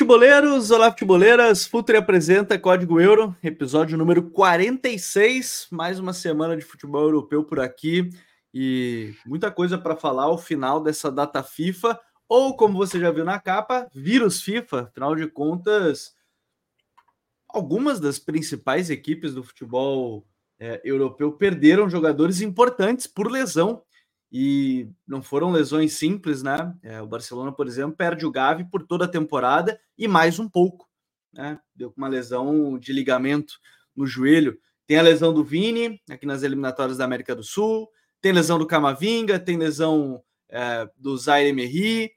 Futeboleiros! Olá, futeboleiras! Futre apresenta Código Euro, episódio número 46. Mais uma semana de futebol europeu por aqui e muita coisa para falar ao final dessa data FIFA, ou como você já viu na capa, vírus FIFA. Afinal de contas, algumas das principais equipes do futebol é, europeu perderam jogadores importantes por lesão e não foram lesões simples, né? É, o Barcelona, por exemplo, perde o Gavi por toda a temporada e mais um pouco, né? Deu uma lesão de ligamento no joelho. Tem a lesão do Vini, aqui nas eliminatórias da América do Sul, tem lesão do Camavinga, tem lesão é, do Zaire Emery,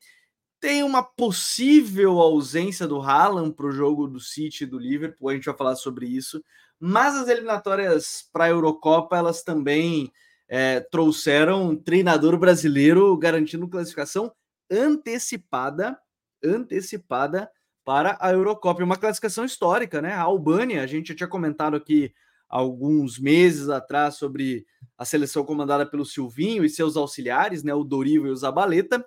tem uma possível ausência do Haaland para o jogo do City e do Liverpool, a gente vai falar sobre isso, mas as eliminatórias para a Eurocopa, elas também é, trouxeram um treinador brasileiro garantindo classificação antecipada, antecipada para a Eurocopa. Uma classificação histórica, né? A Albânia, a gente já tinha comentado aqui alguns meses atrás sobre a seleção comandada pelo Silvinho e seus auxiliares, né? O Dorival e o Zabaleta.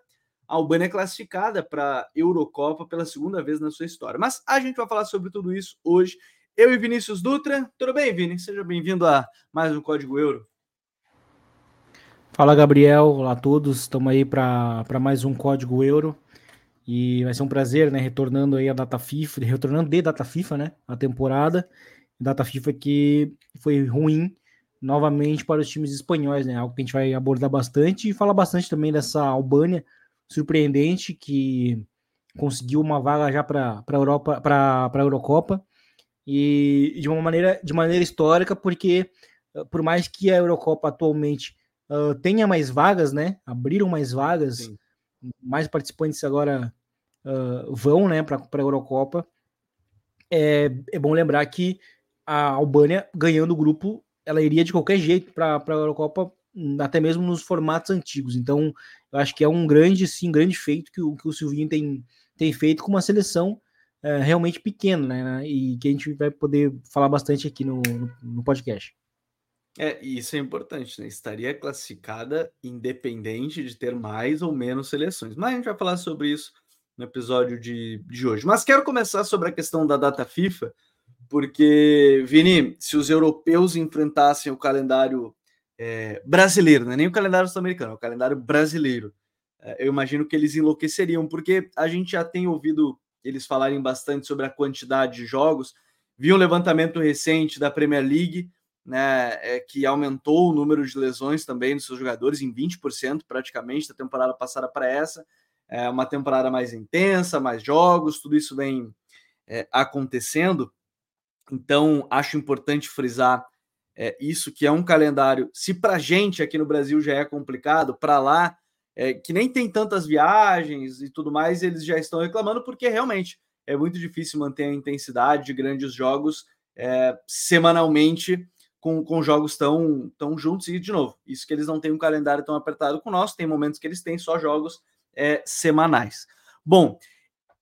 A Albânia é classificada para a Eurocopa pela segunda vez na sua história. Mas a gente vai falar sobre tudo isso hoje. Eu e Vinícius Dutra. Tudo bem, Vini? Seja bem-vindo a mais um Código Euro. Fala Gabriel, olá a todos, estamos aí para mais um Código Euro. E vai ser um prazer, né, retornando aí a data FIFA, retornando de data FIFA, né, a temporada, data FIFA que foi ruim novamente para os times espanhóis, né, algo que a gente vai abordar bastante e falar bastante também dessa Albânia surpreendente que conseguiu uma vaga já para a Europa, para a Eurocopa. E de uma maneira de maneira histórica, porque por mais que a Eurocopa atualmente uh, tenha mais vagas, né? Abriram mais vagas, Sim. mais participantes agora uh, vão, né, para a Eurocopa. É, é bom lembrar que a Albânia, ganhando o grupo, ela iria de qualquer jeito para a Eurocopa, até mesmo nos formatos antigos. Então, eu acho que é um grande, sim, grande feito que o, que o Silvinho tem, tem feito com uma seleção é, realmente pequena, né? E que a gente vai poder falar bastante aqui no, no, no podcast. É, isso é importante, né? Estaria classificada independente de ter mais ou menos seleções. Mas a gente vai falar sobre isso no episódio de, de hoje. Mas quero começar sobre a questão da data FIFA, porque, Vini, se os europeus enfrentassem o calendário é, brasileiro, né? nem o calendário sul-americano, o calendário brasileiro, é, eu imagino que eles enlouqueceriam, porque a gente já tem ouvido eles falarem bastante sobre a quantidade de jogos. Vi um levantamento recente da Premier League né, é, que aumentou o número de lesões também dos seus jogadores em 20% praticamente da temporada passada para essa. É uma temporada mais intensa, mais jogos, tudo isso vem é, acontecendo. Então, acho importante frisar é, isso, que é um calendário. Se para gente aqui no Brasil já é complicado, para lá, é, que nem tem tantas viagens e tudo mais, eles já estão reclamando, porque realmente é muito difícil manter a intensidade de grandes jogos é, semanalmente com, com jogos tão, tão juntos. E, de novo, isso que eles não têm um calendário tão apertado com nosso, tem momentos que eles têm só jogos é, semanais. Bom,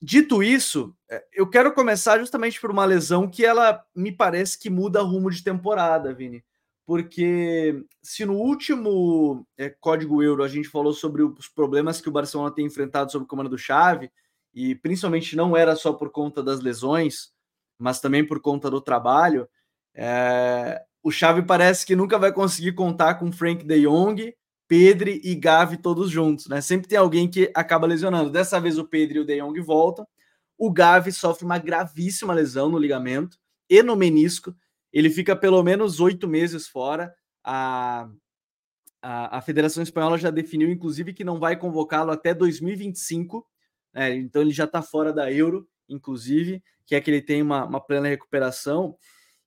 dito isso, é, eu quero começar justamente por uma lesão que ela me parece que muda rumo de temporada, Vini. Porque se no último é, Código Euro a gente falou sobre os problemas que o Barcelona tem enfrentado sob o comando do Xavi, e principalmente não era só por conta das lesões, mas também por conta do trabalho, é, o Xavi parece que nunca vai conseguir contar com Frank de Jong, Pedri e Gavi todos juntos, né? Sempre tem alguém que acaba lesionando. Dessa vez o Pedro e o de Jong voltam. O Gavi sofre uma gravíssima lesão no ligamento e no menisco. Ele fica pelo menos oito meses fora. A, a, a, Federação Espanhola já definiu, inclusive, que não vai convocá-lo até 2025. Né? Então ele já está fora da Euro, inclusive, que é que ele tem uma, uma plena recuperação.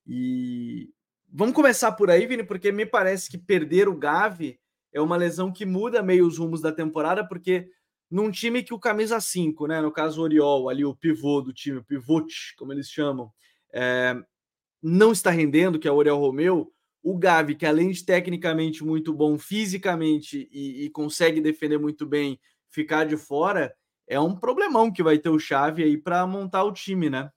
E Vamos começar por aí, Vini, porque me parece que perder o Gavi é uma lesão que muda meio os rumos da temporada, porque num time que o camisa 5, né, no caso o Oriol, ali o pivô do time, o pivote, como eles chamam, é, não está rendendo, que é o Oriol Romeu, o Gavi, que além de tecnicamente muito bom fisicamente e, e, consegue defender muito bem, ficar de fora, é um problemão que vai ter o Chave aí para montar o time, né?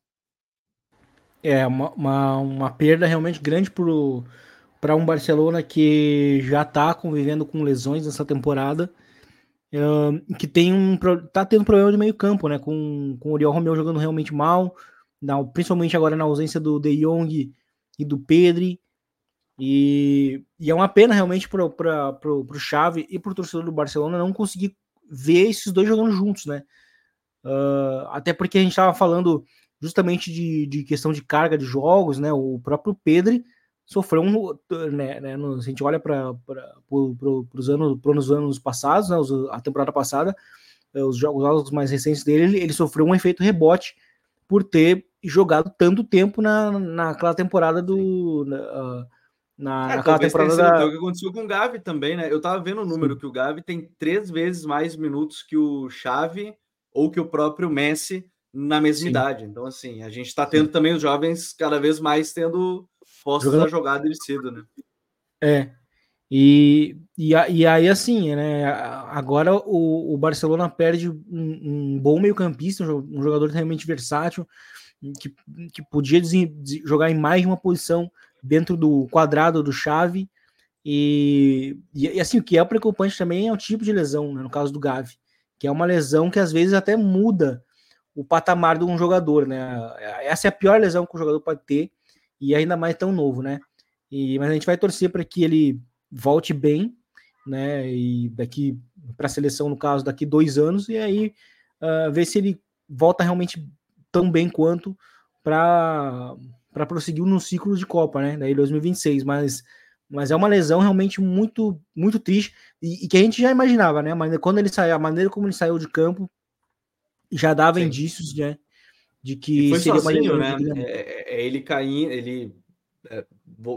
É, uma, uma, uma perda realmente grande para um Barcelona que já está convivendo com lesões nessa temporada uh, que tem um tá tendo problema de meio campo, né? Com, com o Oriol Romeu jogando realmente mal, na, principalmente agora na ausência do De Jong e do Pedri. E, e é uma pena realmente para o Chave e para o torcedor do Barcelona não conseguir ver esses dois jogando juntos, né? Uh, até porque a gente estava falando justamente de, de, questão de carga de jogos, né? O próprio Pedri sofreu um. Né, né, a gente olha para pro, os anos, os anos passados, né, a temporada passada, eh, os jogos mais recentes dele, ele, sofreu um efeito rebote por ter jogado tanto tempo na, naquela temporada do. Na, na, é, naquela temporada da... o que aconteceu com o Gavi também, né? Eu tava vendo o número que o Gavi tem três vezes mais minutos que o Xavi ou que o próprio Messi na mesma Sim. idade. Então, assim, a gente está tendo Sim. também os jovens cada vez mais tendo postos Jogando... a jogar dele cedo, né? É. E, e, e aí, assim, né? Agora o, o Barcelona perde um, um bom meio-campista, um jogador realmente versátil, que, que podia jogar em mais de uma posição dentro do quadrado do chave. E, e, assim, o que é preocupante também é o tipo de lesão, né, no caso do Gavi, que é uma lesão que às vezes até muda o patamar de um jogador, né? Essa é a pior lesão que o jogador pode ter, e ainda mais tão novo, né? E, mas a gente vai torcer para que ele volte bem, né? E daqui para a seleção, no caso, daqui dois anos, e aí uh, ver se ele volta realmente tão bem quanto para prosseguir no ciclo de Copa, né? Daí 2026, mas mas é uma lesão realmente muito muito triste e, e que a gente já imaginava, né? Mas quando ele saiu, a maneira como ele saiu de campo já dava Sim. indícios né, de que e foi seria sozinho, né? É, é, é, ele caindo, ele é,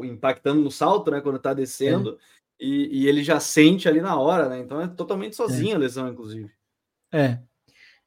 impactando no salto, né? Quando tá descendo, é. e, e, ele já sente ali na hora, né? Então é totalmente sozinho a lesão, inclusive. É.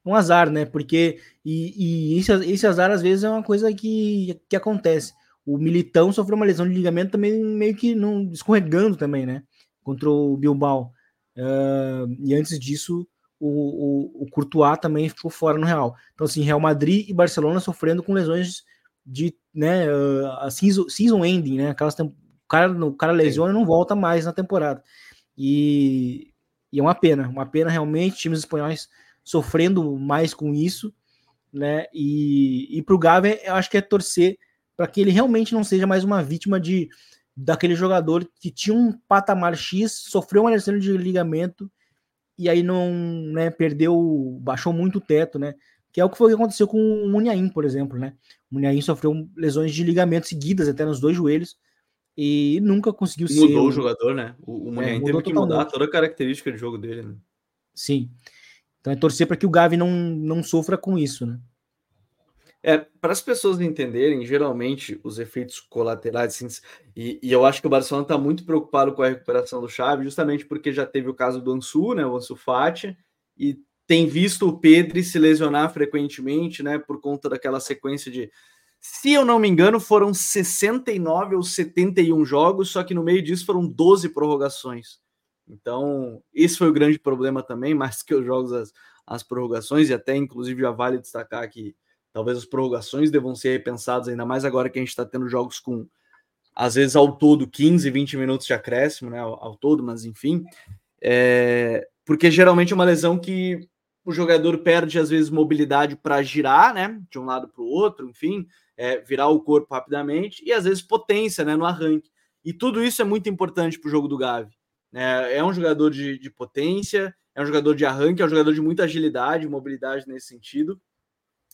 Um azar, né? Porque e, e esse, esse azar às vezes é uma coisa que, que acontece. O Militão sofreu uma lesão de ligamento também meio que não escorregando também, né? Contra o Bilbao. Uh, e antes disso, o, o, o Courtois também ficou fora no Real. Então, assim, Real Madrid e Barcelona sofrendo com lesões de, né, uh, a season, season ending, né, aquelas o cara, o cara lesiona e não volta mais na temporada. E, e é uma pena, uma pena realmente, times espanhóis sofrendo mais com isso, né, e, e para o Gavi, eu acho que é torcer para que ele realmente não seja mais uma vítima de daquele jogador que tinha um patamar X, sofreu uma lesão de ligamento e aí não, né, perdeu, baixou muito o teto, né? Que é o que foi que aconteceu com o Munhaim, por exemplo, né? O Munhaim sofreu lesões de ligamento seguidas até nos dois joelhos e nunca conseguiu mudou ser. Mudou o jogador, né? O, o Munhaim é, teve que mudar toda a característica de jogo dele, né? Sim. Então é torcer para que o Gavi não, não sofra com isso, né? É, para as pessoas entenderem, geralmente os efeitos colaterais, assim, e, e, eu acho que o Barcelona está muito preocupado com a recuperação do Xavi, justamente porque já teve o caso do Ansu, né, o Ansu Fati, e tem visto o Pedri se lesionar frequentemente, né, por conta daquela sequência de, se eu não me engano, foram 69 ou 71 jogos, só que no meio disso foram 12 prorrogações. Então, esse foi o grande problema também, mais que os jogos, as, as prorrogações, e até inclusive já vale destacar que Talvez as prorrogações devam ser repensadas, ainda mais agora que a gente está tendo jogos com, às vezes, ao todo 15, 20 minutos de acréscimo, né? Ao, ao todo, mas enfim. É, porque geralmente é uma lesão que o jogador perde, às vezes, mobilidade para girar, né? De um lado para o outro, enfim, é, virar o corpo rapidamente, e às vezes potência, né? No arranque. E tudo isso é muito importante para o jogo do Gavi. É, é um jogador de, de potência, é um jogador de arranque, é um jogador de muita agilidade, mobilidade nesse sentido.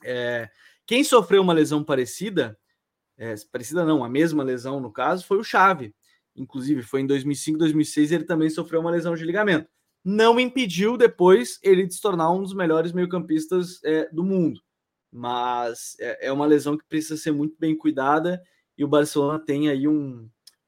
É, quem sofreu uma lesão parecida, é, parecida não, a mesma lesão no caso, foi o Chave. Inclusive, foi em 2005, 2006, ele também sofreu uma lesão de ligamento. Não impediu depois ele de se tornar um dos melhores meio-campistas é, do mundo. Mas é, é, uma lesão que precisa ser muito bem cuidada e o Barcelona tem aí um,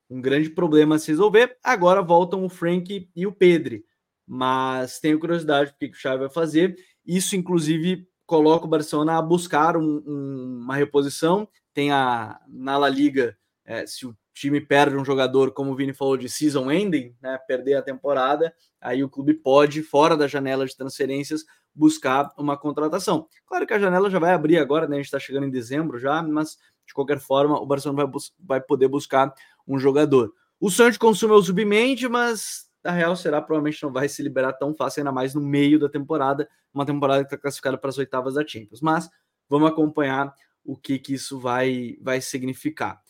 um grande problema a se resolver. Agora voltam o Frank e o Pedri. Mas tenho curiosidade do que o Xavi vai fazer. Isso, inclusive, coloca o Barcelona a buscar um, um, uma reposição. Tem a na La Liga, é, se o time perde um jogador, como o Vini falou, de season ending, né, perder a temporada, aí o clube pode, fora da janela de transferências, buscar uma contratação. Claro que a janela já vai abrir agora, né? A gente está chegando em dezembro já, mas de qualquer forma o Barcelona vai, vai poder buscar um jogador. O consumo é o Zubimendi, mas a real será provavelmente não vai se liberar tão fácil, ainda mais no meio da temporada, uma temporada que está classificada para as oitavas da Champions. Mas vamos acompanhar o que, que isso vai, vai significar.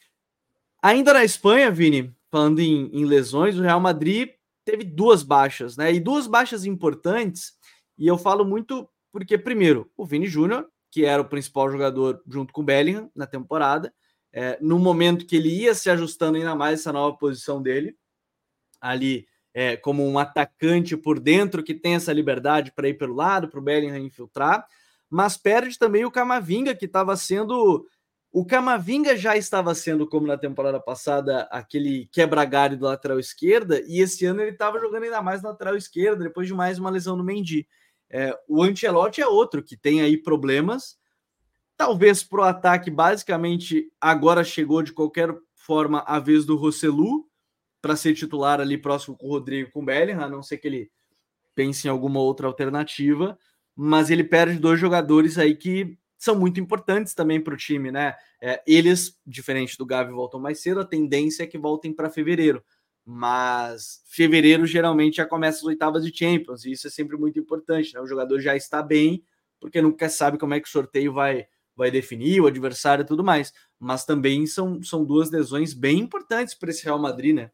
Ainda na Espanha, Vini, falando em, em lesões, o Real Madrid teve duas baixas, né? E duas baixas importantes, e eu falo muito porque, primeiro, o Vini Júnior, que era o principal jogador junto com o Bellingham na temporada, é, no momento que ele ia se ajustando ainda mais essa nova posição dele, ali é, como um atacante por dentro que tem essa liberdade para ir pelo lado, para o Bellingham infiltrar, mas perde também o Camavinga, que estava sendo. O Camavinga já estava sendo, como na temporada passada, aquele quebra-galho do lateral esquerda, e esse ano ele estava jogando ainda mais lateral esquerda, depois de mais uma lesão no Mendy. É, o Ancelotti é outro que tem aí problemas. Talvez pro ataque, basicamente, agora chegou de qualquer forma a vez do Rosselu para ser titular ali próximo com o Rodrigo com o Bellingham, a não ser que ele pense em alguma outra alternativa. Mas ele perde dois jogadores aí que são muito importantes também para o time, né? É, eles, diferente do Gavi, voltam mais cedo, a tendência é que voltem para fevereiro mas fevereiro geralmente já começa as oitavas de Champions, e isso é sempre muito importante, né? O jogador já está bem, porque nunca sabe como é que o sorteio vai, vai definir, o adversário e tudo mais. Mas também são, são duas lesões bem importantes para esse Real Madrid, né?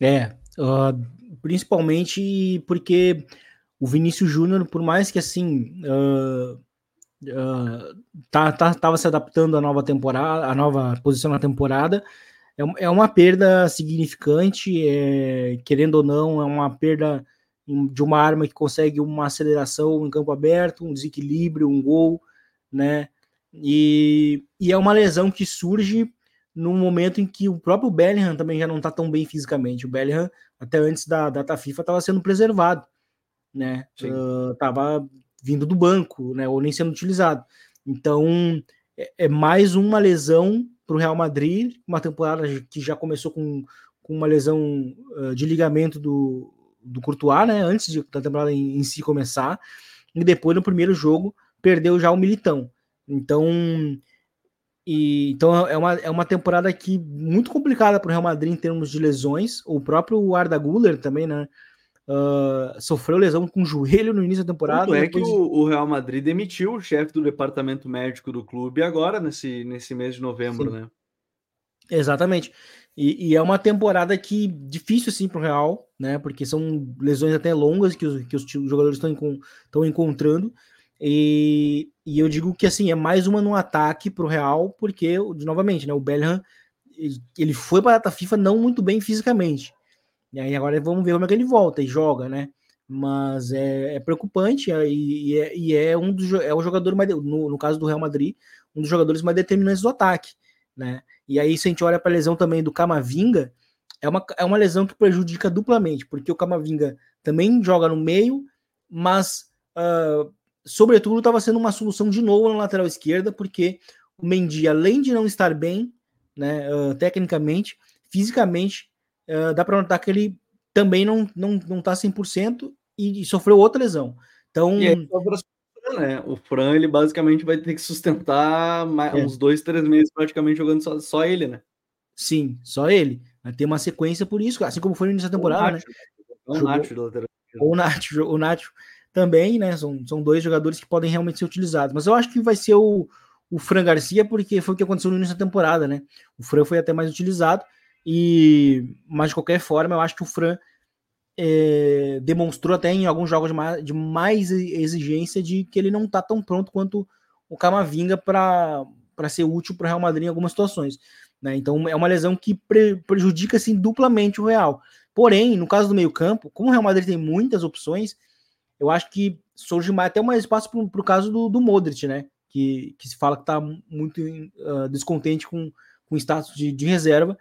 É, uh, principalmente porque o Vinícius Júnior, por mais que assim uh, uh, tá, tá, tava se adaptando à nova temporada, à nova posição na temporada, é, é uma perda significante, é, querendo ou não, é uma perda de uma arma que consegue uma aceleração em campo aberto, um desequilíbrio, um gol, né? E, e é uma lesão que surge no momento em que o próprio Bellingham também já não está tão bem fisicamente. O Bellingham, até antes da data FIFA, estava sendo preservado, né? Uh, tava vindo do banco, né? Ou nem sendo utilizado. Então, é, é mais uma lesão para o Real Madrid, uma temporada que já começou com, com uma lesão uh, de ligamento do, do Courtois, né, antes de, da temporada em, em, si começar, e depois no primeiro jogo perdeu já o Militão. Então, e, então é, uma, é uma temporada aqui muito complicada para o Real Madrid em termos de lesões. O próprio Arda Guller também, né? Uh, sofreu lesão com o joelho no início da temporada. Tanto é que o, o, Real Madrid demitiu o chefe do departamento médico do clube agora, nesse, nesse mês de novembro, Sim. né? Exatamente. E, e, é uma temporada que difícil assim para o Real, né? Porque são lesões até longas que os, que os jogadores estão encontrando. E, e, eu digo que assim é mais uma no ataque para o Real, porque novamente, né? O Bellingham ele foi para a data FIFA não muito bem fisicamente. E aí agora vamos ver como é que ele volta e joga, né? Mas é, é preocupante é, e, é, e, é, um dos é o jogador mais no, no, caso do Real Madrid, um dos jogadores mais determinantes do ataque, né? E aí se a gente olha para a lesão também do Camavinga, é uma, é uma lesão que prejudica duplamente, porque o Camavinga também joga no meio, mas uh, sobretudo estava sendo uma solução de novo na lateral esquerda, porque o Mendy, além de não estar bem, né, uh, tecnicamente, fisicamente uh, dá para notar que ele também não, não, não tá 100% e, e sofreu outra lesão. Então. E aí, né? O Fran, ele basicamente vai ter que sustentar mais, é. uns dois, três meses praticamente jogando só, só ele, né? Sim, só ele. Vai ter uma sequência por isso, assim como foi no início da temporada, né? O Nacho, né? O Nacho, o Nacho também, né? São, são dois jogadores que podem realmente ser utilizados. Mas eu acho que vai ser o, o Fran Garcia, porque foi o que aconteceu no início da temporada, né? O Fran foi até mais utilizado. E, mas de qualquer forma, eu acho que o Fran é, demonstrou até em alguns jogos de mais, de mais, exigência de que ele não está tão pronto quanto o Camavinga para ser útil para o Real Madrid em algumas situações. Né? Então é uma lesão que pre, prejudica assim, duplamente o Real. Porém, no caso do meio-campo, como o Real Madrid tem muitas opções, eu acho que surge mais, até mais espaço para o caso do, do Modric, né? Que, que se fala que está muito uh, descontente com, o status de, de reserva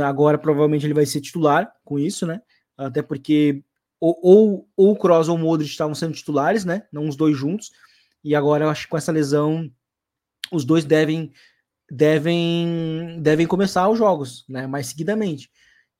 Agora, provavelmente, ele vai ser titular com isso, né? Até porque ou, ou, ou o Kroos ou o Modric estavam sendo titulares, né? Não os dois juntos. E agora, eu acho que com essa lesão, os dois devem devem devem começar os jogos, né? Mais seguidamente.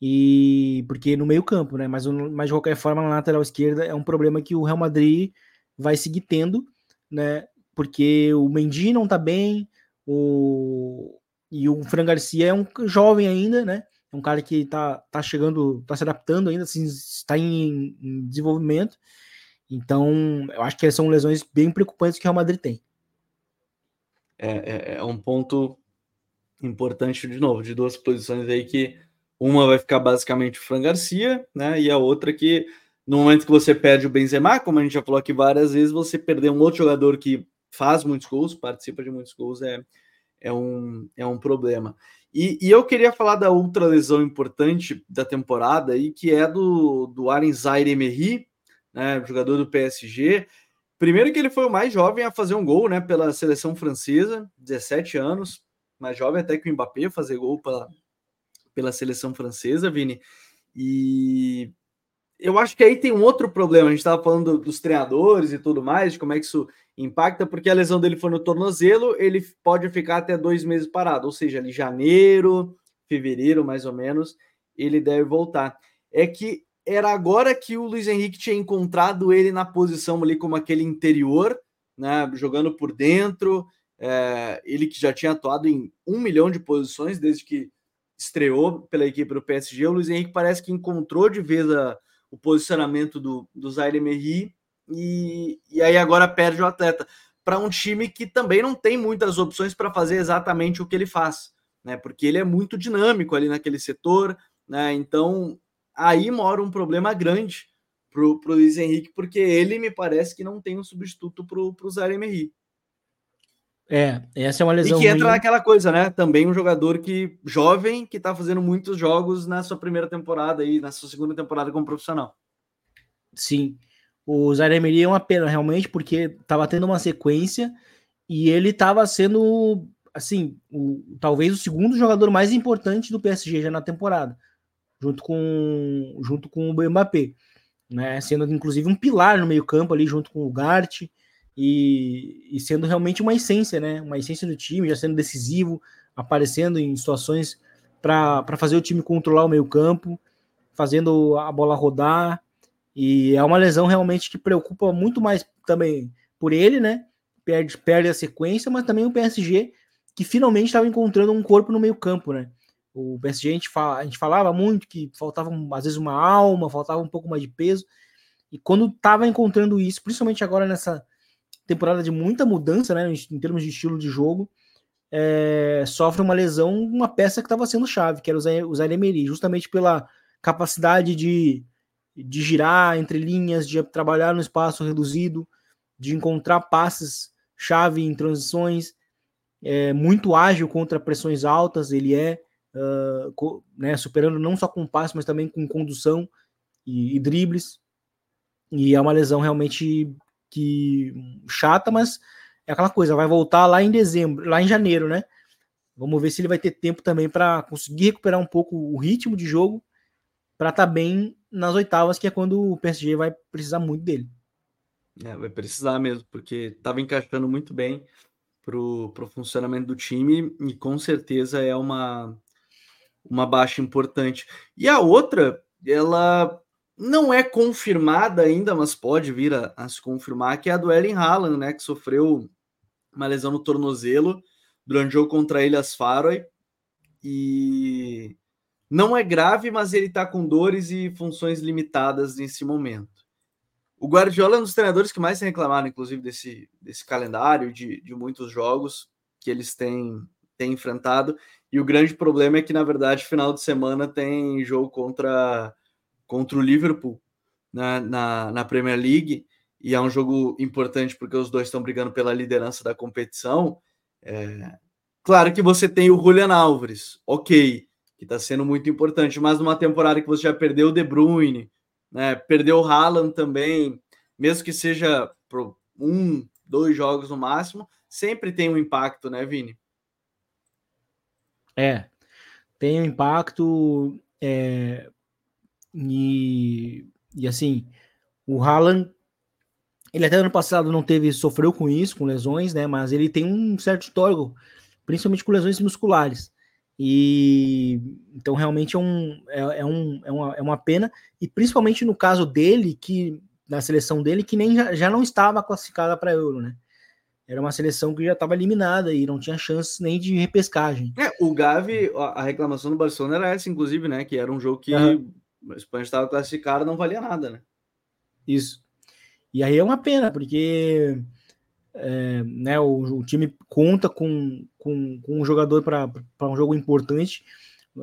E porque no meio-campo, né? Mas, mas de qualquer forma, na lateral esquerda é um problema que o Real Madrid vai seguir tendo, né? Porque o Mendy não tá bem, o, e o Fran Garcia é um jovem ainda, né? É um cara que tá, tá chegando, tá se adaptando ainda, assim, está em, em desenvolvimento. Então, eu acho que são lesões bem preocupantes que o Real Madrid tem. É, é, é, um ponto importante, de novo, de duas posições aí que uma vai ficar basicamente o Fran Garcia, né? E a outra que no momento que você perde o Benzema, como a gente já falou aqui várias vezes, você perder um outro jogador que faz muitos gols, participa de muitos gols, é, é, um, é um problema. E, e eu queria falar da outra lesão importante da temporada aí, que é do, do Aren Zaire Emery, né, jogador do PSG. Primeiro que ele foi o mais jovem a fazer um gol, né, pela seleção francesa, 17 anos, mais jovem até que o Mbappé fazer gol pela, pela seleção francesa, Vini. E eu acho que aí tem um outro problema. A gente estava falando dos treinadores e tudo mais, de como é que isso impacta, porque a lesão dele foi no tornozelo, ele pode ficar até dois meses parado, ou seja, ali janeiro, fevereiro, mais ou menos, ele deve voltar. É que era agora que o Luiz Henrique tinha encontrado ele na posição ali como aquele interior, né, jogando por dentro. É, ele que já tinha atuado em um milhão de posições desde que estreou pela equipe do PSG. O Luiz Henrique parece que encontrou de vez a, o posicionamento do, do Zaire Emery e, e aí agora perde o atleta para um time que também não tem muitas opções para fazer exatamente o que ele faz, né? Porque ele é muito dinâmico ali naquele setor, né? Então aí mora um problema grande para o Luiz Henrique, porque ele me parece que não tem um substituto para o Zaire Emery. É, essa é uma lesão. E que entra ruim. naquela coisa, né? Também um jogador que jovem que está fazendo muitos jogos na sua primeira temporada e na sua segunda temporada como profissional. Sim. O Zaire Emery é uma pena, realmente, porque estava tendo uma sequência e ele estava sendo, assim, o, talvez o segundo jogador mais importante do PSG já na temporada junto com, junto com o Mbappé, né? Sendo inclusive um pilar no meio-campo ali junto com o Gart e, e, sendo realmente uma essência, né? Uma essência do time, já sendo decisivo, aparecendo em situações para fazer o time controlar o meio-campo, fazendo a bola rodar. E é uma lesão realmente que preocupa muito mais também por ele, né? Perde, perde a sequência, mas também o PSG, que finalmente estava encontrando um corpo no meio-campo, né? O PSG a gente, fala, a gente falava muito que faltava às vezes uma alma, faltava um pouco mais de peso. E quando estava encontrando isso, principalmente agora nessa temporada de muita mudança, né, em termos de estilo de jogo, é, sofre uma lesão, uma peça que estava sendo chave, que era o Zaire justamente pela capacidade de, de girar entre linhas, de trabalhar no espaço reduzido, de encontrar passes chave em transições, é muito ágil contra pressões altas, ele é uh, né, superando não só com passe, mas também com condução e, e, dribles. E é uma lesão realmente que chata, mas é aquela coisa, vai voltar lá em dezembro, lá em janeiro, né? Vamos ver se ele vai ter tempo também para conseguir recuperar um pouco o ritmo de jogo para estar tá bem nas oitavas, que é quando o PSG vai precisar muito dele. É, vai precisar mesmo, porque estava encaixando muito bem para o funcionamento do time e com certeza é uma, uma baixa importante. E a outra, ela não é confirmada ainda, mas pode vir a, a se confirmar, que é a do Ellen Haaland, né, que sofreu uma lesão no tornozelo durante o jogo contra ele as Faroe e não é grave, mas ele está com dores e funções limitadas nesse momento. O Guardiola é um dos treinadores que mais tem reclamado, inclusive, desse, desse calendário de, de muitos jogos que eles têm, têm enfrentado. E o grande problema é que, na verdade, final de semana tem jogo contra, contra o Liverpool na, na, na Premier League, e é um jogo importante porque os dois estão brigando pela liderança da competição. É... Claro que você tem o Julian Álvares, ok, que está sendo muito importante, mas numa temporada que você já perdeu o De Bruyne, né, perdeu o Haaland também, mesmo que seja um, dois jogos no máximo, sempre tem um impacto, né, Vini? É, tem um impacto é, e, e assim, o Haaland, ele até ano passado não teve, sofreu com isso, com lesões, né? Mas ele tem um certo histórico, principalmente com lesões musculares. E então realmente é, um, é, é, um, é, uma, é uma pena, e principalmente no caso dele, que na seleção dele, que nem já, já não estava classificada para Euro, né? era uma seleção que já estava eliminada e não tinha chance nem de repescagem. É, o Gavi, a reclamação do Barcelona era essa, inclusive, né? Que era um jogo que uhum. A Espanha estava classificada, não valia nada, né? Isso. E aí é uma pena, porque é, né, o, o, time conta com, com, com um jogador para um jogo importante.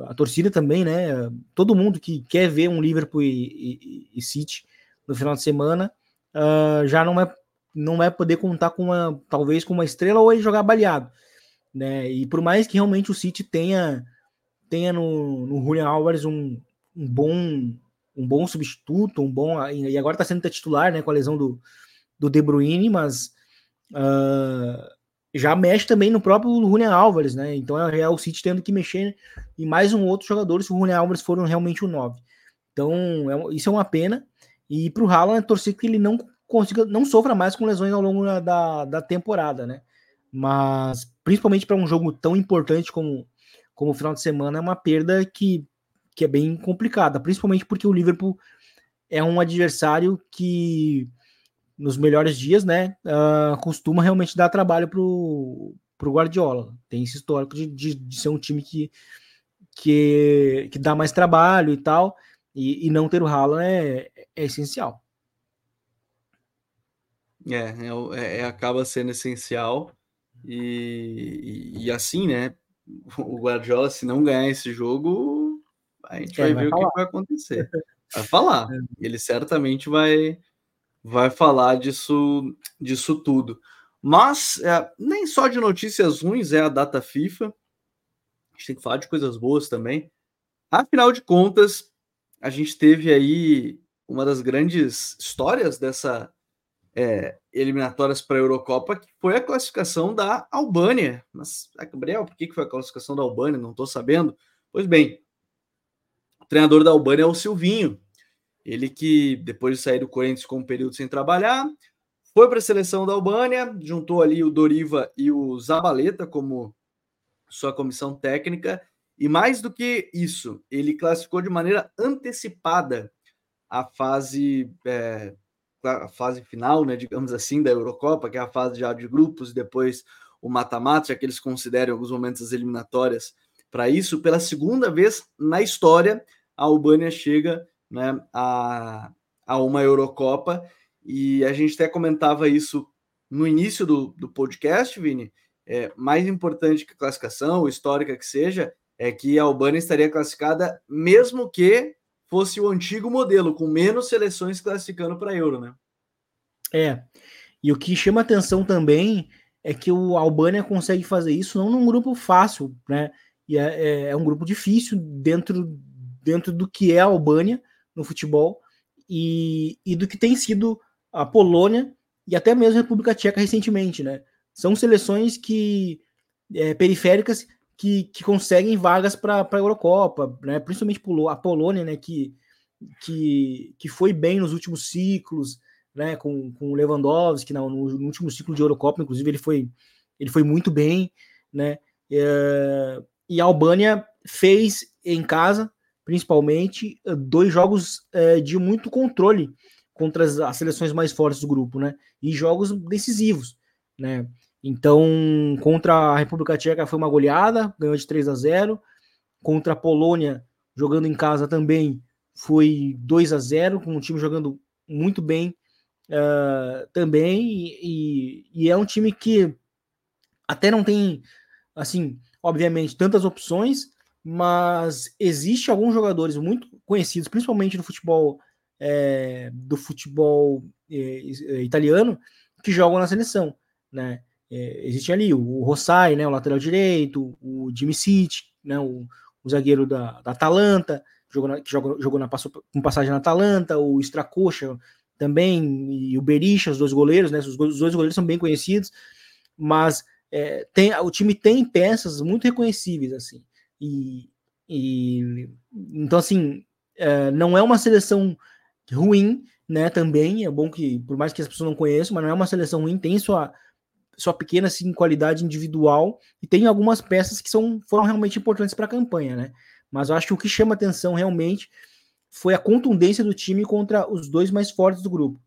A torcida também, né? Todo mundo que quer ver um Liverpool e, e, e City no final de semana uh, já não é não vai poder contar com uma talvez com uma estrela ou ele jogar baleado, né? E por mais que realmente o City tenha tenha no, no Julian Alvarez um, um bom um bom substituto, um bom e agora está sendo titular, né, com a lesão do, do De Bruyne, mas uh, já mexe também no próprio Julian Álvares, né? Então é, é, o City tendo que mexer em mais um outro jogador se o Julian Álvares for realmente o 9. Então é, isso é uma pena. E para o Haaland, torcer que ele não consiga, não sofra mais com lesões ao longo da, da temporada, né? Mas principalmente para um jogo tão importante como, como o final de semana, é uma perda que, que é bem complicada, principalmente porque o Liverpool é um adversário que nos melhores dias, né, uh, costuma realmente dar trabalho pro, pro Guardiola. Tem esse histórico de, de, de ser um time que, que, que dá mais trabalho e tal, e, e não ter o Haaland é, é essencial. É, é, é, é, acaba sendo essencial. E, e, e, assim, né? O Guardiola, se não ganhar esse jogo, a gente é, vai, vai, ver falar. o que vai acontecer. Vai falar. É. Ele certamente vai, vai falar disso, disso tudo. Mas é, nem só de notícias ruins é a data FIFA. A gente tem que falar de coisas boas também. Afinal de contas, a gente teve aí uma das grandes histórias dessa é, eliminatórias para a Eurocopa, que foi a classificação da Albânia. Mas, Gabriel, por que foi a classificação da Albânia? Não estou sabendo. Pois bem, o treinador da Albânia é o Silvinho. Ele que, depois de sair do Corinthians com um período sem trabalhar, foi para a seleção da Albânia, juntou ali o Doriva e o Zabaleta como sua comissão técnica. E mais do que isso, ele classificou de maneira antecipada a fase é, a fase final, né, digamos assim, da Eurocopa, que é a fase já de grupos, e depois o mata-mata, já que eles consideram em alguns momentos as eliminatórias para isso. Pela segunda vez na história, a Albânia chega né, a, a uma Eurocopa, e a gente até comentava isso no início do, do podcast, Vini. É, mais importante que a classificação, histórica que seja, é que a Albânia estaria classificada mesmo que fosse o antigo modelo, com menos seleções classificando para Euro, né? É. E o que chama atenção também é que o Albânia consegue fazer isso não num grupo fácil, né? E é, é, é um grupo difícil dentro, dentro do que é a Albânia no futebol e, e do que tem sido a Polônia e até mesmo a República Tcheca recentemente, né? São seleções que é, periféricas que, que conseguem vagas para a Eurocopa, né? principalmente a Polônia, né? que, que, que foi bem nos últimos ciclos, né? com, com Lewandowski, no, no último ciclo de Eurocopa, inclusive, ele foi, ele foi muito bem. Né? É, e a Albânia fez em casa, principalmente, dois jogos é, de muito controle contra as, as, seleções mais fortes do grupo, né? E jogos decisivos, né? Então, contra a República Tcheca foi uma goleada, ganhou de 3 a 0. Contra a Polônia, jogando em casa também, foi 2 a 0, com o time jogando muito bem uh, também. E, e, é um time que até não tem, assim, obviamente, tantas opções, mas existe alguns jogadores muito conhecidos, principalmente no futebol é, do futebol é, italiano, que jogam na seleção, né? é, existe ali o Rossai, né, o lateral direito, o Jimmy City, né, o, o zagueiro da, da Atalanta, jogou na, que jogou, jogou na, passou, com passagem na Atalanta, o Stracocha também, e o Berisha, os dois goleiros, né, os, os dois goleiros são bem conhecidos, mas é, tem, o time tem peças muito reconhecíveis, assim, e, e então, assim, é, não é uma seleção ruim, né, também, é bom que, por mais que as pessoas não conheçam, mas não é uma seleção ruim, tem sua sua pequena assim, qualidade individual e tem algumas peças que são, foram realmente importantes para a campanha, né? Mas eu acho que o que chama atenção realmente foi a contundência do time contra os dois mais fortes do grupo,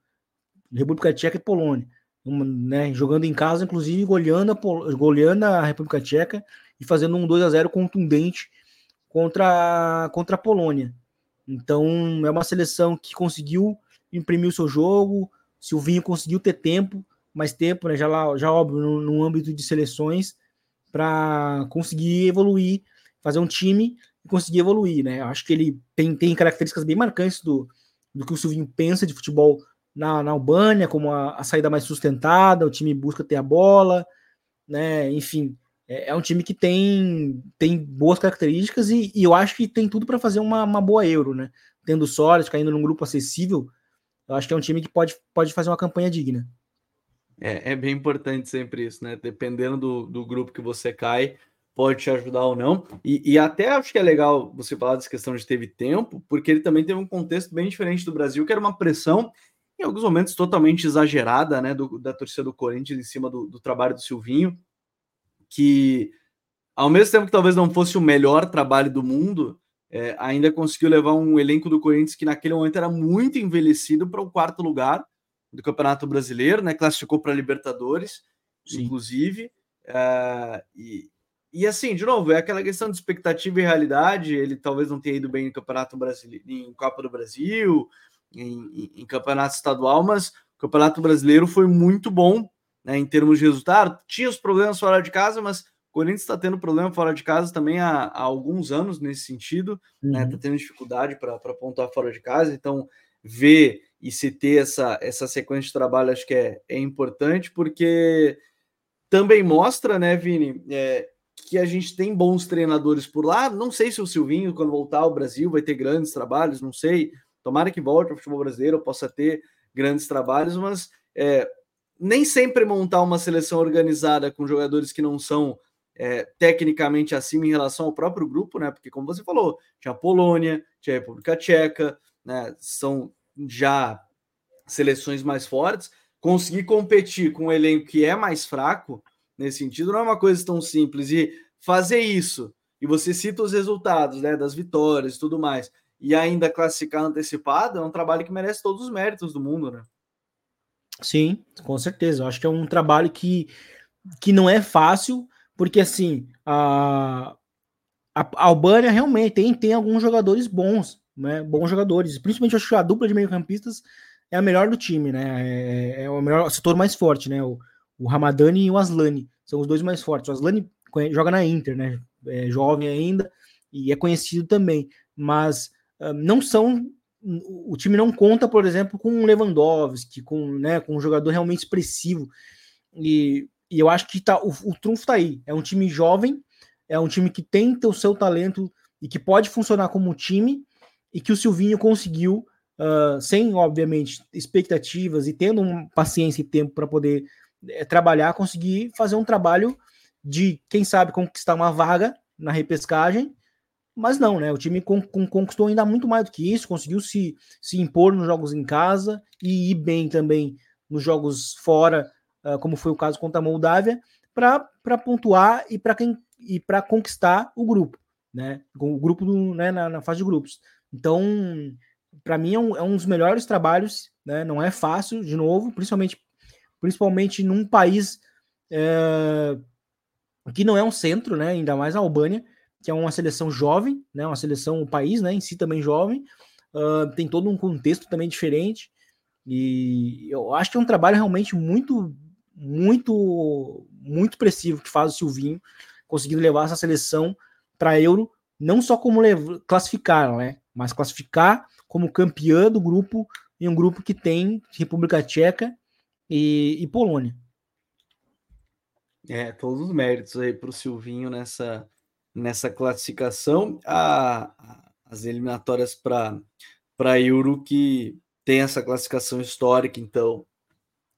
República Tcheca e Polônia. Né, jogando em casa, inclusive goleando a, goleando a República Tcheca e fazendo um 2 a 0 contundente contra, contra a Polônia. Então é uma seleção que conseguiu imprimir o seu jogo, Silvinho conseguiu ter tempo, mais tempo, né, já, lá, já óbvio, no, no âmbito de seleções, para conseguir evoluir, fazer um time e conseguir evoluir. Né? Acho que ele tem, tem características bem marcantes do, do que o Silvinho pensa de futebol na, na Albânia, como a, a, saída mais sustentada, o time busca ter a bola, né? Enfim, é, é um time que tem, tem boas características e, e eu acho que tem tudo para fazer uma, uma boa Euro, né? Tendo Soares, caindo num grupo acessível, eu acho que é um time que pode, pode fazer uma campanha digna. É, é bem importante sempre isso, né? Dependendo do, do grupo que você cai, pode te ajudar ou não. E, e, até acho que é legal você falar dessa questão de teve tempo, porque ele também teve um contexto bem diferente do Brasil, que era uma pressão, em alguns momentos, totalmente exagerada, né? Do, da torcida do Corinthians em cima do, do trabalho do Silvinho, que ao mesmo tempo que talvez não fosse o melhor trabalho do mundo, é, ainda conseguiu levar um elenco do Corinthians que naquele momento era muito envelhecido para o quarto lugar do Campeonato Brasileiro, né? Classificou para Libertadores, Sim. inclusive. Uh, e, e assim, de novo, é aquela questão de expectativa e realidade. Ele talvez não tenha ido bem no Campeonato Brasileiro, em Copa do Brasil, em, em, Campeonato Estadual, mas o Campeonato Brasileiro foi muito bom né, em termos de resultado. Tinha os problemas fora de casa, mas o Corinthians está tendo problema fora de casa também há, há alguns anos nesse sentido, né? uhum. né? Está tendo dificuldade para pontuar fora de casa, então ver e se ter essa, essa sequência de trabalho acho que é, é importante, porque também mostra, né, Vini, é, que a gente tem bons treinadores por lá. Não sei se o Silvinho, quando voltar ao Brasil, vai ter grandes trabalhos, não sei. Tomara que volte ao futebol brasileiro, possa ter grandes trabalhos, mas é, nem sempre montar uma seleção organizada com jogadores que não são é, tecnicamente acima em relação ao próprio grupo, né? Porque, como você falou, tinha a Polônia, tinha a República Tcheca, né? São já seleções mais fortes, conseguir competir com um elenco que é mais fraco nesse sentido não é uma coisa tão simples e fazer isso e você cita os resultados né, das vitórias e tudo mais e ainda classificar antecipado é um trabalho que merece todos os méritos do mundo, né? Sim, com certeza. Eu acho que é um trabalho que, que não é fácil, porque assim a, a Albânia realmente tem, tem alguns jogadores bons, né, bons jogadores. Principalmente acho que a dupla de meio-campistas é a melhor do time, né? É, é o melhor setor mais forte, né? O, o Ramadani e o Aslani são os dois mais fortes. O Aslani joga na Inter, né? É jovem ainda e é conhecido também, mas não são. O time não conta, por exemplo, com Lewandowski, com, né, com um jogador realmente expressivo. E, e eu acho que tá, o, o trunfo tá aí. É um time jovem, é um time que tem o seu talento e que pode funcionar como time, e que o Silvinho conseguiu, uh, sem, obviamente, expectativas e tendo um paciência e tempo para poder é, trabalhar, conseguir fazer um trabalho de, quem sabe, conquistar uma vaga na repescagem, mas não, né? O time con con conquistou ainda muito mais do que isso, conseguiu se, se impor nos jogos em casa e ir bem também nos jogos fora, uh, como foi o caso contra a Moldávia, para pontuar e para quem e para conquistar o grupo, né? O grupo do, né, na, na fase de grupos. Então, para mim é um, é um, dos melhores trabalhos, né? Não é fácil, de novo, principalmente, principalmente num país é, que não é um centro, né? Ainda mais a Albânia, que é uma seleção jovem, né? Uma seleção, o país, né? Em si também jovem, uh, tem todo um contexto também diferente. E eu acho que é um trabalho realmente muito, muito, muito expressivo que faz o Silvinho, conseguindo levar essa seleção para Euro, não só como classificar, né? mas classificar como campeã do grupo em um grupo que tem República Tcheca e, e Polônia. É, todos os méritos aí para o Silvinho nessa, nessa classificação. A, as eliminatórias para a Euro que tem essa classificação histórica, então,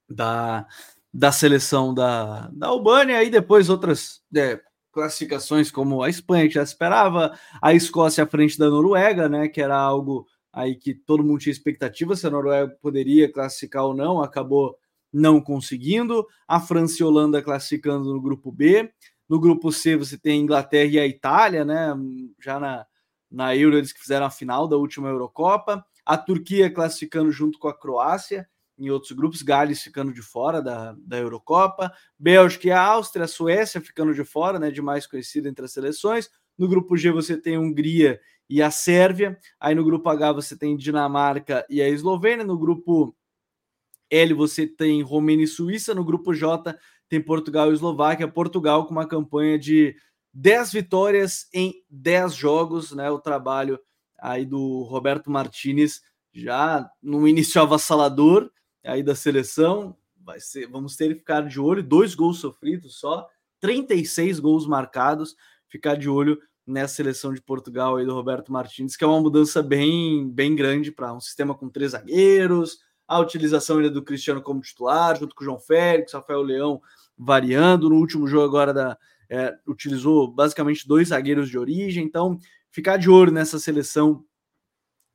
da, da seleção da, da Albânia e depois outras é, classificações como a Espanha, que já esperava, a Escócia à frente da Noruega, né, que era algo aí que todo mundo tinha expectativa se a Noruega poderia classificar ou não, acabou não conseguindo. A França e a Holanda classificando no grupo B. No grupo C você tem a Inglaterra e a Itália, né, já na, na Euro eles que fizeram a final da última Eurocopa. A Turquia classificando junto com a Croácia. em outros grupos, Gales ficando de fora da, da Eurocopa, Bélgica e a Áustria, a Suécia ficando de fora, né, de mais conhecida entre as seleções. No grupo G você tem a Hungria e a Sérvia. Aí no grupo H você tem Dinamarca e a Eslovênia. No grupo L você tem Romênia e Suíça. No grupo J tem Portugal e Eslováquia. Portugal com uma campanha de 10 vitórias em 10 jogos, né? O trabalho aí do Roberto Martinez já no início avassalador aí da seleção. Vai ser, vamos ter que ficar de olho, dois gols sofridos só, 36 gols marcados, ficar de olho nessa seleção de Portugal aí do Roberto Martins, que é uma mudança bem, bem grande para um sistema com três zagueiros, a utilização ainda do Cristiano como titular, junto com o João Félix, Rafael Leão variando. No último jogo agora da, é, utilizou basicamente dois zagueiros de origem, então ficar de olho nessa seleção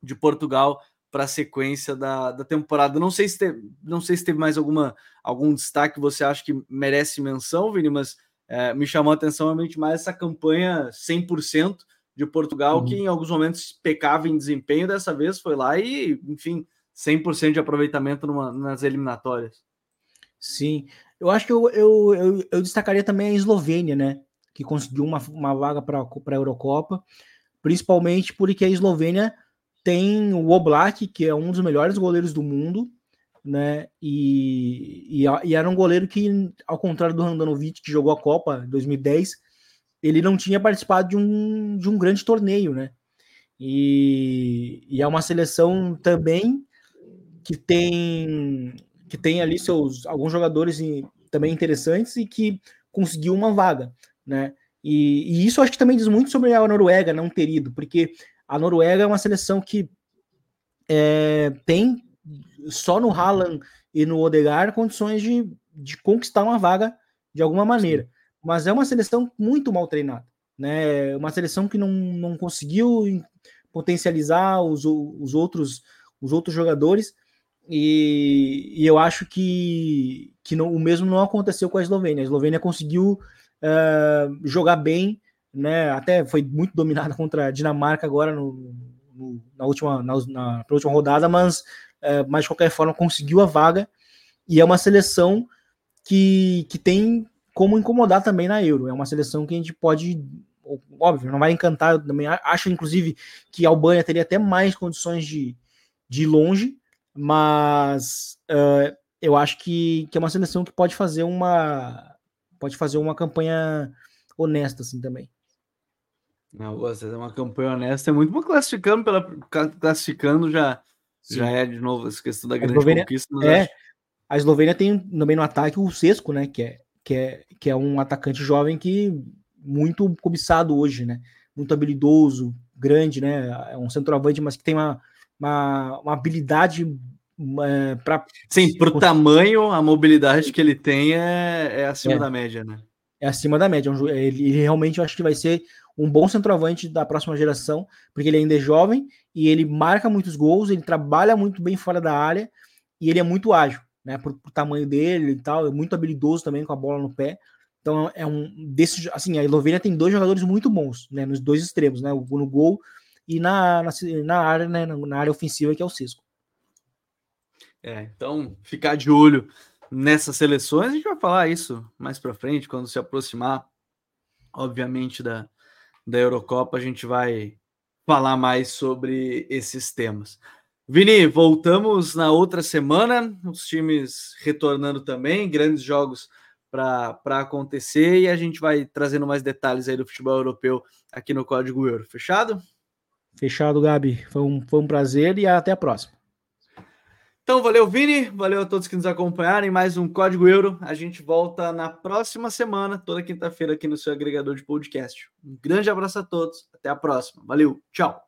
de Portugal para a sequência da, da temporada. Não sei se teve, não sei se teve mais alguma algum destaque que você acha que merece menção, Vini, mas é, me chamou a atenção realmente mais essa campanha 100% de Portugal, uhum. que em alguns momentos pecava em desempenho, dessa vez foi lá e, enfim, 100% de aproveitamento numa, nas eliminatórias. Sim, eu acho que eu, eu, eu, eu, destacaria também a Eslovênia, né? Que conseguiu uma, uma vaga para a Eurocopa, principalmente porque a Eslovênia tem o Oblak, que é um dos melhores goleiros do mundo, né? E, e, e, era um goleiro que, ao contrário do Randanovic, que jogou a Copa em 2010, ele não tinha participado de um, de um grande torneio, né? E, e é uma seleção também que tem que tem ali seus alguns jogadores também interessantes e que conseguiu uma vaga, né? E, e isso acho que também diz muito sobre a Noruega não ter ido, porque a Noruega é uma seleção que é, tem só no Haaland e no Odegaard condições de, de conquistar uma vaga de alguma maneira. Mas é uma seleção muito mal treinada. Né? Uma seleção que não, não conseguiu potencializar os, os, outros, os outros jogadores. E, e eu acho que, que não, o mesmo não aconteceu com a Eslovênia. A Eslovênia conseguiu uh, jogar bem né? Até foi muito dominada contra a Dinamarca agora no, no, na última na, na última rodada, mas, é, mas de qualquer forma conseguiu a vaga e é uma seleção que, que tem como incomodar também na Euro. É uma seleção que a gente pode, óbvio, não vai encantar. Também acho, inclusive, que a Albânia teria até mais condições de, de ir longe, mas uh, eu acho que, que é uma seleção que pode fazer uma pode fazer uma campanha honesta assim também. Não, você é uma campanha honesta, é muito bom classificando pela classificando já Sim. já é de novo essa questão da grande Eslovênia, conquista. É, acho... a Eslovênia tem também no ataque o Sesco, né, que é que é que é um atacante jovem que muito cobiçado hoje, né? Muito habilidoso, grande, né? É um centroavante, mas que tem uma, uma, uma habilidade é, para Sim, para o tamanho, a mobilidade que ele tem é, é acima é. da média, né? É acima da média. É ele, ele realmente eu acho que vai ser um bom centroavante da próxima geração, porque ele ainda é jovem e ele marca muitos gols, ele trabalha muito bem fora da área e ele é muito ágil, né? Por, por tamanho dele e tal, é muito habilidoso também com a bola no pé. Então é um desses, assim, a Eslovênia tem dois jogadores muito bons, né? Nos dois extremos, né? No gol e na, na, na área, né? Na área ofensiva que é o Cisco. É, então ficar de olho nessas seleções, a gente vai falar isso mais para frente, quando se aproximar, obviamente, da, da Eurocopa, a gente vai falar mais sobre esses temas. Vini, voltamos na outra semana, os times retornando também, grandes jogos para acontecer e a gente vai trazendo mais detalhes aí do futebol europeu aqui no Código Euro. Fechado? Fechado, Gabi. Foi um, foi um prazer e até a próxima. Então, valeu, Vini. Valeu a todos que nos acompanharam em mais um Código Euro. A gente volta na próxima semana, toda quinta-feira, aqui no seu agregador de podcast. Um grande abraço a todos. Até a próxima. Valeu. Tchau.